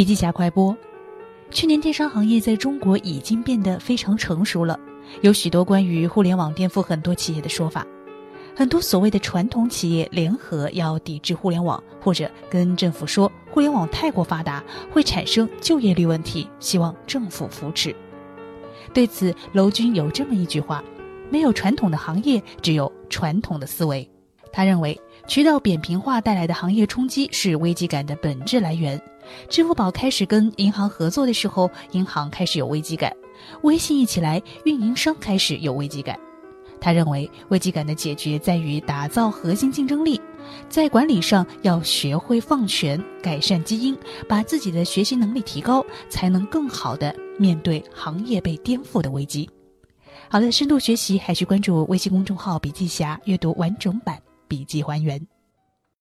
笔记侠快播：去年电商行业在中国已经变得非常成熟了，有许多关于互联网颠覆很多企业的说法。很多所谓的传统企业联合要抵制互联网，或者跟政府说互联网太过发达会产生就业率问题，希望政府扶持。对此，楼军有这么一句话：没有传统的行业，只有传统的思维。他认为，渠道扁平化带来的行业冲击是危机感的本质来源。支付宝开始跟银行合作的时候，银行开始有危机感；微信一起来，运营商开始有危机感。他认为，危机感的解决在于打造核心竞争力，在管理上要学会放权，改善基因，把自己的学习能力提高，才能更好的面对行业被颠覆的危机。好的，深度学习还需关注微信公众号“笔记侠”，阅读完整版笔记还原。